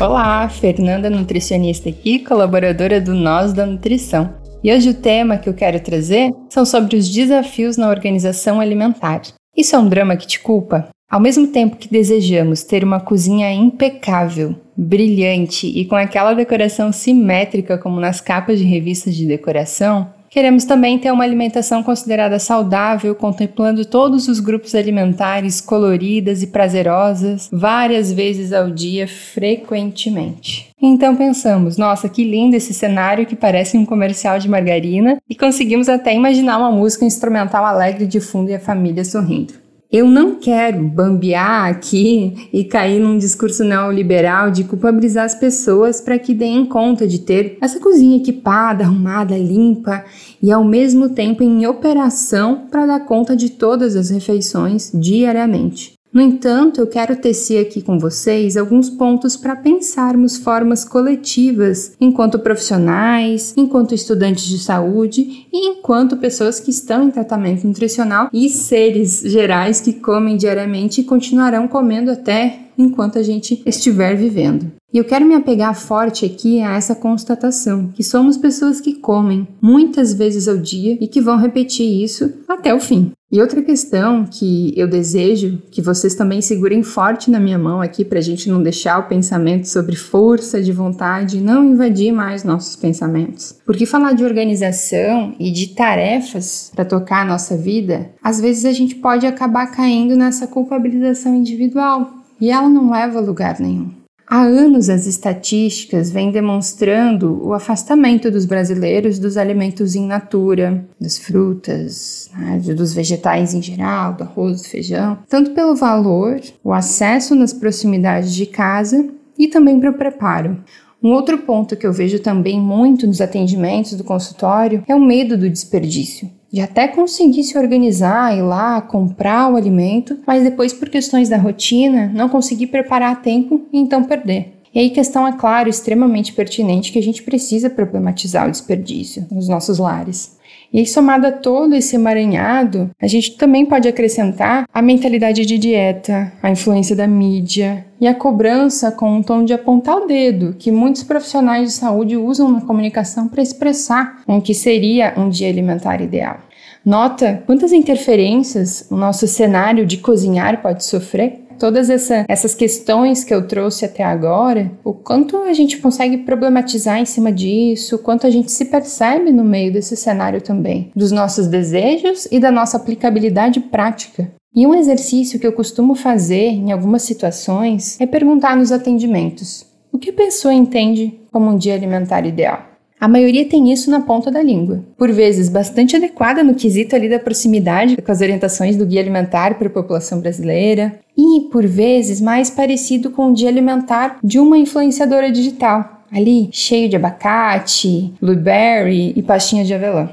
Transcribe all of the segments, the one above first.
Olá, Fernanda nutricionista aqui, colaboradora do Nós da Nutrição. E hoje o tema que eu quero trazer são sobre os desafios na organização alimentar. Isso é um drama que te culpa? Ao mesmo tempo que desejamos ter uma cozinha impecável, brilhante e com aquela decoração simétrica como nas capas de revistas de decoração, Queremos também ter uma alimentação considerada saudável, contemplando todos os grupos alimentares coloridas e prazerosas, várias vezes ao dia, frequentemente. Então pensamos, nossa, que lindo esse cenário que parece um comercial de margarina, e conseguimos até imaginar uma música instrumental alegre de fundo e a família sorrindo. Eu não quero bambear aqui e cair num discurso neoliberal de culpabilizar as pessoas para que deem conta de ter essa cozinha equipada, arrumada, limpa e ao mesmo tempo em operação para dar conta de todas as refeições diariamente. No entanto, eu quero tecer aqui com vocês alguns pontos para pensarmos formas coletivas enquanto profissionais, enquanto estudantes de saúde e enquanto pessoas que estão em tratamento nutricional e seres gerais que comem diariamente e continuarão comendo até enquanto a gente estiver vivendo. E eu quero me apegar forte aqui a essa constatação, que somos pessoas que comem muitas vezes ao dia e que vão repetir isso até o fim. E outra questão que eu desejo que vocês também segurem forte na minha mão aqui para a gente não deixar o pensamento sobre força de vontade não invadir mais nossos pensamentos. Porque falar de organização e de tarefas para tocar a nossa vida, às vezes a gente pode acabar caindo nessa culpabilização individual e ela não leva a lugar nenhum. Há anos as estatísticas vêm demonstrando o afastamento dos brasileiros dos alimentos in natura, das frutas, né, dos vegetais em geral, do arroz, do feijão, tanto pelo valor, o acesso nas proximidades de casa e também para o preparo. Um outro ponto que eu vejo também muito nos atendimentos do consultório é o medo do desperdício de até conseguir se organizar, ir lá, comprar o alimento, mas depois, por questões da rotina, não conseguir preparar a tempo e então perder. E aí, questão, é claro, extremamente pertinente que a gente precisa problematizar o desperdício nos nossos lares. E aí, somado a todo esse emaranhado, a gente também pode acrescentar a mentalidade de dieta, a influência da mídia e a cobrança com um tom de apontar o dedo que muitos profissionais de saúde usam na comunicação para expressar o que seria um dia alimentar ideal. Nota quantas interferências o nosso cenário de cozinhar pode sofrer? Todas essa, essas questões que eu trouxe até agora, o quanto a gente consegue problematizar em cima disso, o quanto a gente se percebe no meio desse cenário também, dos nossos desejos e da nossa aplicabilidade prática. E um exercício que eu costumo fazer em algumas situações é perguntar nos atendimentos: o que a pessoa entende como um dia alimentar ideal? A maioria tem isso na ponta da língua, por vezes bastante adequada no quesito ali da proximidade com as orientações do guia alimentar para a população brasileira, e por vezes mais parecido com o dia alimentar de uma influenciadora digital, ali cheio de abacate, blueberry e pastinha de avelã.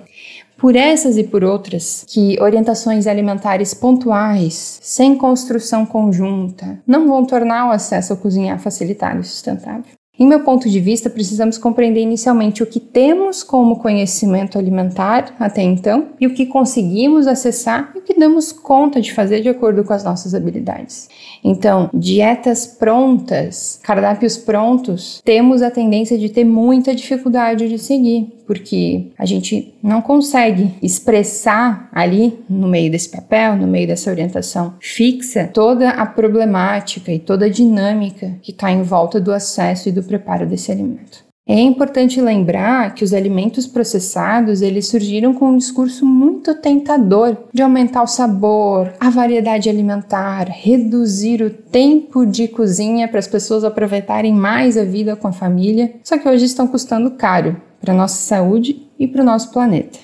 Por essas e por outras, que orientações alimentares pontuais, sem construção conjunta, não vão tornar o acesso ao cozinhar facilitado e sustentável. Em meu ponto de vista, precisamos compreender inicialmente o que temos como conhecimento alimentar até então e o que conseguimos acessar e o que damos conta de fazer de acordo com as nossas habilidades. Então, dietas prontas, cardápios prontos, temos a tendência de ter muita dificuldade de seguir, porque a gente não consegue expressar ali no meio desse papel, no meio dessa orientação fixa, toda a problemática e toda a dinâmica que está em volta do acesso e do preparo desse alimento. É importante lembrar que os alimentos processados eles surgiram com um discurso muito tentador de aumentar o sabor, a variedade alimentar, reduzir o tempo de cozinha para as pessoas aproveitarem mais a vida com a família, só que hoje estão custando caro para nossa saúde e para o nosso planeta.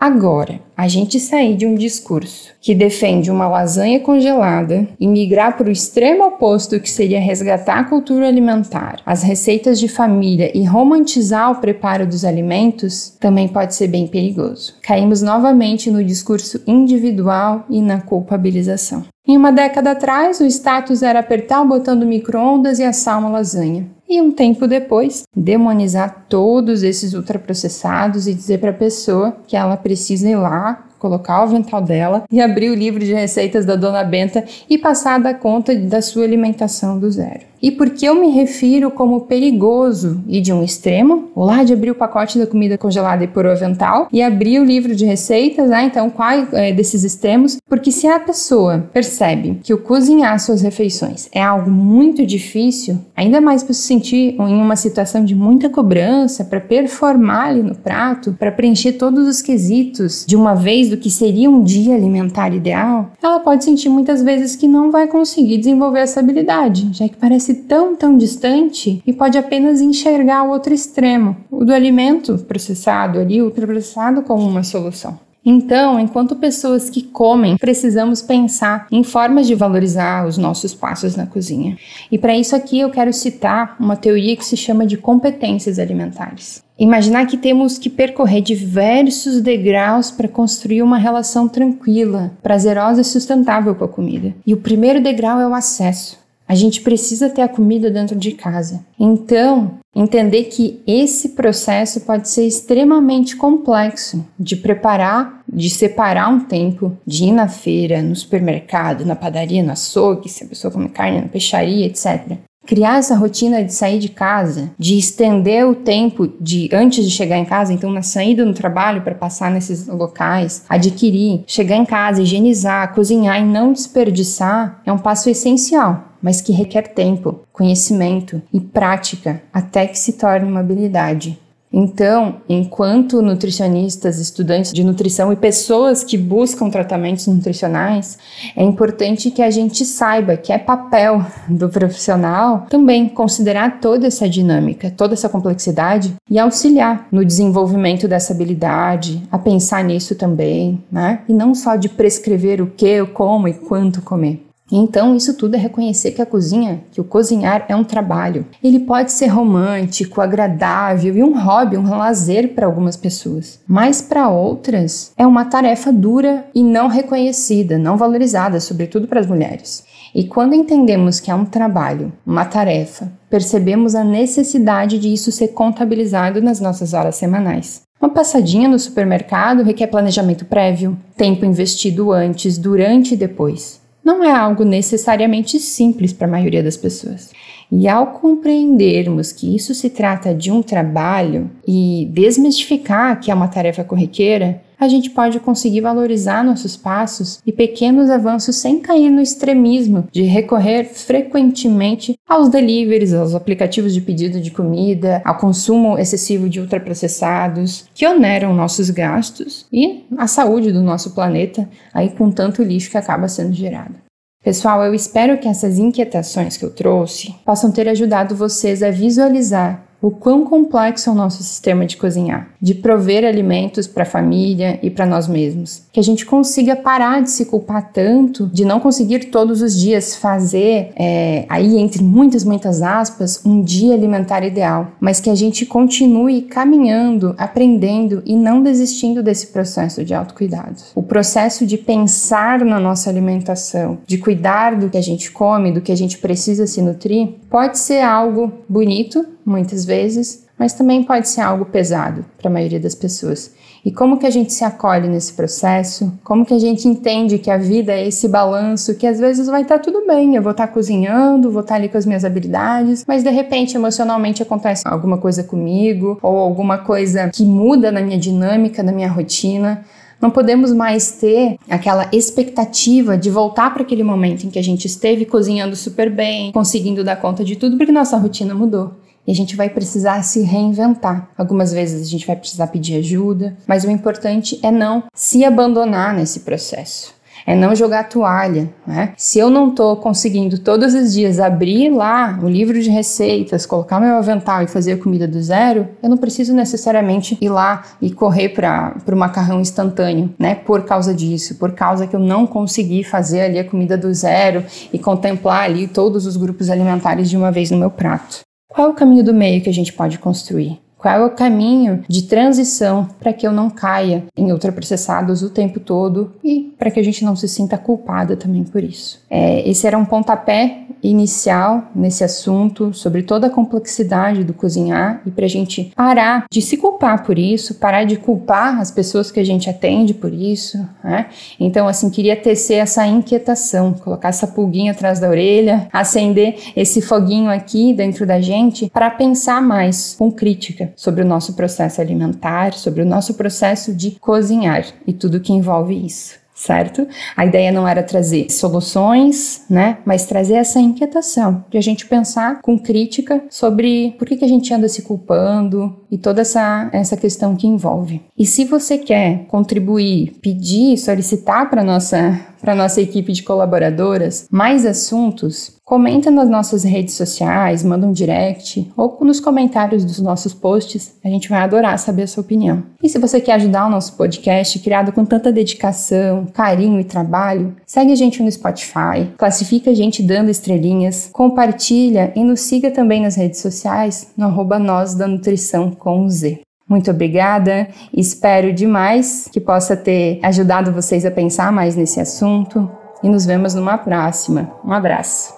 Agora, a gente sair de um discurso que defende uma lasanha congelada e migrar para o extremo oposto, que seria resgatar a cultura alimentar, as receitas de família e romantizar o preparo dos alimentos, também pode ser bem perigoso. Caímos novamente no discurso individual e na culpabilização. Em uma década atrás, o status era apertar o botão do micro-ondas e assar uma lasanha e um tempo depois demonizar todos esses ultraprocessados e dizer para a pessoa que ela precisa ir lá colocar o avental dela e abrir o livro de receitas da Dona Benta e passar a dar conta da sua alimentação do zero. E por que eu me refiro como perigoso e de um extremo, o lá de abrir o pacote da comida congelada e pôr o avental, e abrir o livro de receitas, né? Então, qual é desses extremos? Porque se a pessoa percebe que o cozinhar suas refeições é algo muito difícil, ainda mais para se sentir em uma situação de muita cobrança, para performar ali no prato, para preencher todos os quesitos de uma vez do que seria um dia alimentar ideal, ela pode sentir muitas vezes que não vai conseguir desenvolver essa habilidade, já que parece parece tão, tão distante e pode apenas enxergar o outro extremo, o do alimento processado ali, ultraprocessado, como uma solução. Então, enquanto pessoas que comem, precisamos pensar em formas de valorizar os nossos passos na cozinha. E para isso aqui eu quero citar uma teoria que se chama de competências alimentares. Imaginar que temos que percorrer diversos degraus para construir uma relação tranquila, prazerosa e sustentável com a comida. E o primeiro degrau é o acesso. A gente precisa ter a comida dentro de casa. Então, entender que esse processo pode ser extremamente complexo de preparar, de separar um tempo, de ir na feira, no supermercado, na padaria, no açougue, se a pessoa come carne, na peixaria, etc. Criar essa rotina de sair de casa, de estender o tempo de antes de chegar em casa, então na saída no trabalho para passar nesses locais, adquirir, chegar em casa, higienizar, cozinhar e não desperdiçar, é um passo essencial mas que requer tempo, conhecimento e prática até que se torne uma habilidade. Então, enquanto nutricionistas, estudantes de nutrição e pessoas que buscam tratamentos nutricionais, é importante que a gente saiba que é papel do profissional também considerar toda essa dinâmica, toda essa complexidade e auxiliar no desenvolvimento dessa habilidade, a pensar nisso também, né? E não só de prescrever o que, como e quanto comer. Então, isso tudo é reconhecer que a cozinha, que o cozinhar é um trabalho. Ele pode ser romântico, agradável e um hobby, um lazer para algumas pessoas, mas para outras é uma tarefa dura e não reconhecida, não valorizada, sobretudo para as mulheres. E quando entendemos que é um trabalho, uma tarefa, percebemos a necessidade de isso ser contabilizado nas nossas horas semanais. Uma passadinha no supermercado requer planejamento prévio, tempo investido antes, durante e depois não é algo necessariamente simples para a maioria das pessoas. E ao compreendermos que isso se trata de um trabalho e desmistificar que é uma tarefa corriqueira, a gente pode conseguir valorizar nossos passos e pequenos avanços sem cair no extremismo de recorrer frequentemente aos deliveries, aos aplicativos de pedido de comida, ao consumo excessivo de ultraprocessados, que oneram nossos gastos e a saúde do nosso planeta, aí com tanto lixo que acaba sendo gerado. Pessoal, eu espero que essas inquietações que eu trouxe possam ter ajudado vocês a visualizar o quão complexo é o nosso sistema de cozinhar, de prover alimentos para a família e para nós mesmos. Que a gente consiga parar de se culpar tanto, de não conseguir todos os dias fazer, é, aí entre muitas, muitas aspas, um dia alimentar ideal, mas que a gente continue caminhando, aprendendo e não desistindo desse processo de autocuidado. O processo de pensar na nossa alimentação, de cuidar do que a gente come, do que a gente precisa se nutrir, pode ser algo bonito, muitas vezes, mas também pode ser algo pesado para a maioria das pessoas. E como que a gente se acolhe nesse processo? Como que a gente entende que a vida é esse balanço que às vezes vai estar tá tudo bem, eu vou estar tá cozinhando, vou estar tá ali com as minhas habilidades, mas de repente emocionalmente acontece alguma coisa comigo ou alguma coisa que muda na minha dinâmica, na minha rotina. Não podemos mais ter aquela expectativa de voltar para aquele momento em que a gente esteve cozinhando super bem, conseguindo dar conta de tudo, porque nossa rotina mudou e a gente vai precisar se reinventar. Algumas vezes a gente vai precisar pedir ajuda, mas o importante é não se abandonar nesse processo. é não jogar toalha, né? Se eu não estou conseguindo todos os dias abrir lá o livro de receitas, colocar meu avental e fazer a comida do zero, eu não preciso necessariamente ir lá e correr para o macarrão instantâneo, né? Por causa disso, por causa que eu não consegui fazer ali a comida do zero e contemplar ali todos os grupos alimentares de uma vez no meu prato. Qual é o caminho do meio que a gente pode construir? Qual é o caminho de transição para que eu não caia em ultraprocessados o tempo todo e para que a gente não se sinta culpada também por isso? É, esse era um pontapé inicial nesse assunto sobre toda a complexidade do cozinhar e para a gente parar de se culpar por isso, parar de culpar as pessoas que a gente atende por isso. Né? Então, assim, queria tecer essa inquietação, colocar essa pulguinha atrás da orelha, acender esse foguinho aqui dentro da gente para pensar mais com crítica sobre o nosso processo alimentar, sobre o nosso processo de cozinhar e tudo que envolve isso certo? A ideia não era trazer soluções, né? Mas trazer essa inquietação de a gente pensar com crítica sobre por que, que a gente anda se culpando e toda essa, essa questão que envolve. E se você quer contribuir, pedir, solicitar para nossa para nossa equipe de colaboradoras mais assuntos, comenta nas nossas redes sociais, manda um direct ou nos comentários dos nossos posts. A gente vai adorar saber a sua opinião. E se você quer ajudar o nosso podcast, criado com tanta dedicação, carinho e trabalho, segue a gente no Spotify, classifica a gente dando estrelinhas, compartilha e nos siga também nas redes sociais no arroba nós da nutrição com Z. Muito obrigada, espero demais que possa ter ajudado vocês a pensar mais nesse assunto e nos vemos numa próxima. Um abraço.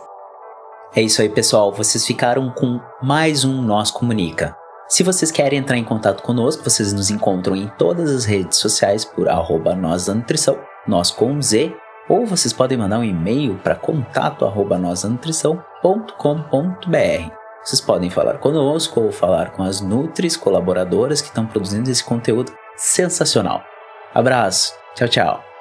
É isso aí, pessoal. Vocês ficaram com mais um Nós Comunica. Se vocês querem entrar em contato conosco, vocês nos encontram em todas as redes sociais por arroba nós da nutrição, nós com Z, ou vocês podem mandar um e-mail para contato arroba nutrição.com.br. Vocês podem falar conosco ou falar com as Nutris colaboradoras que estão produzindo esse conteúdo sensacional. Abraço, tchau, tchau.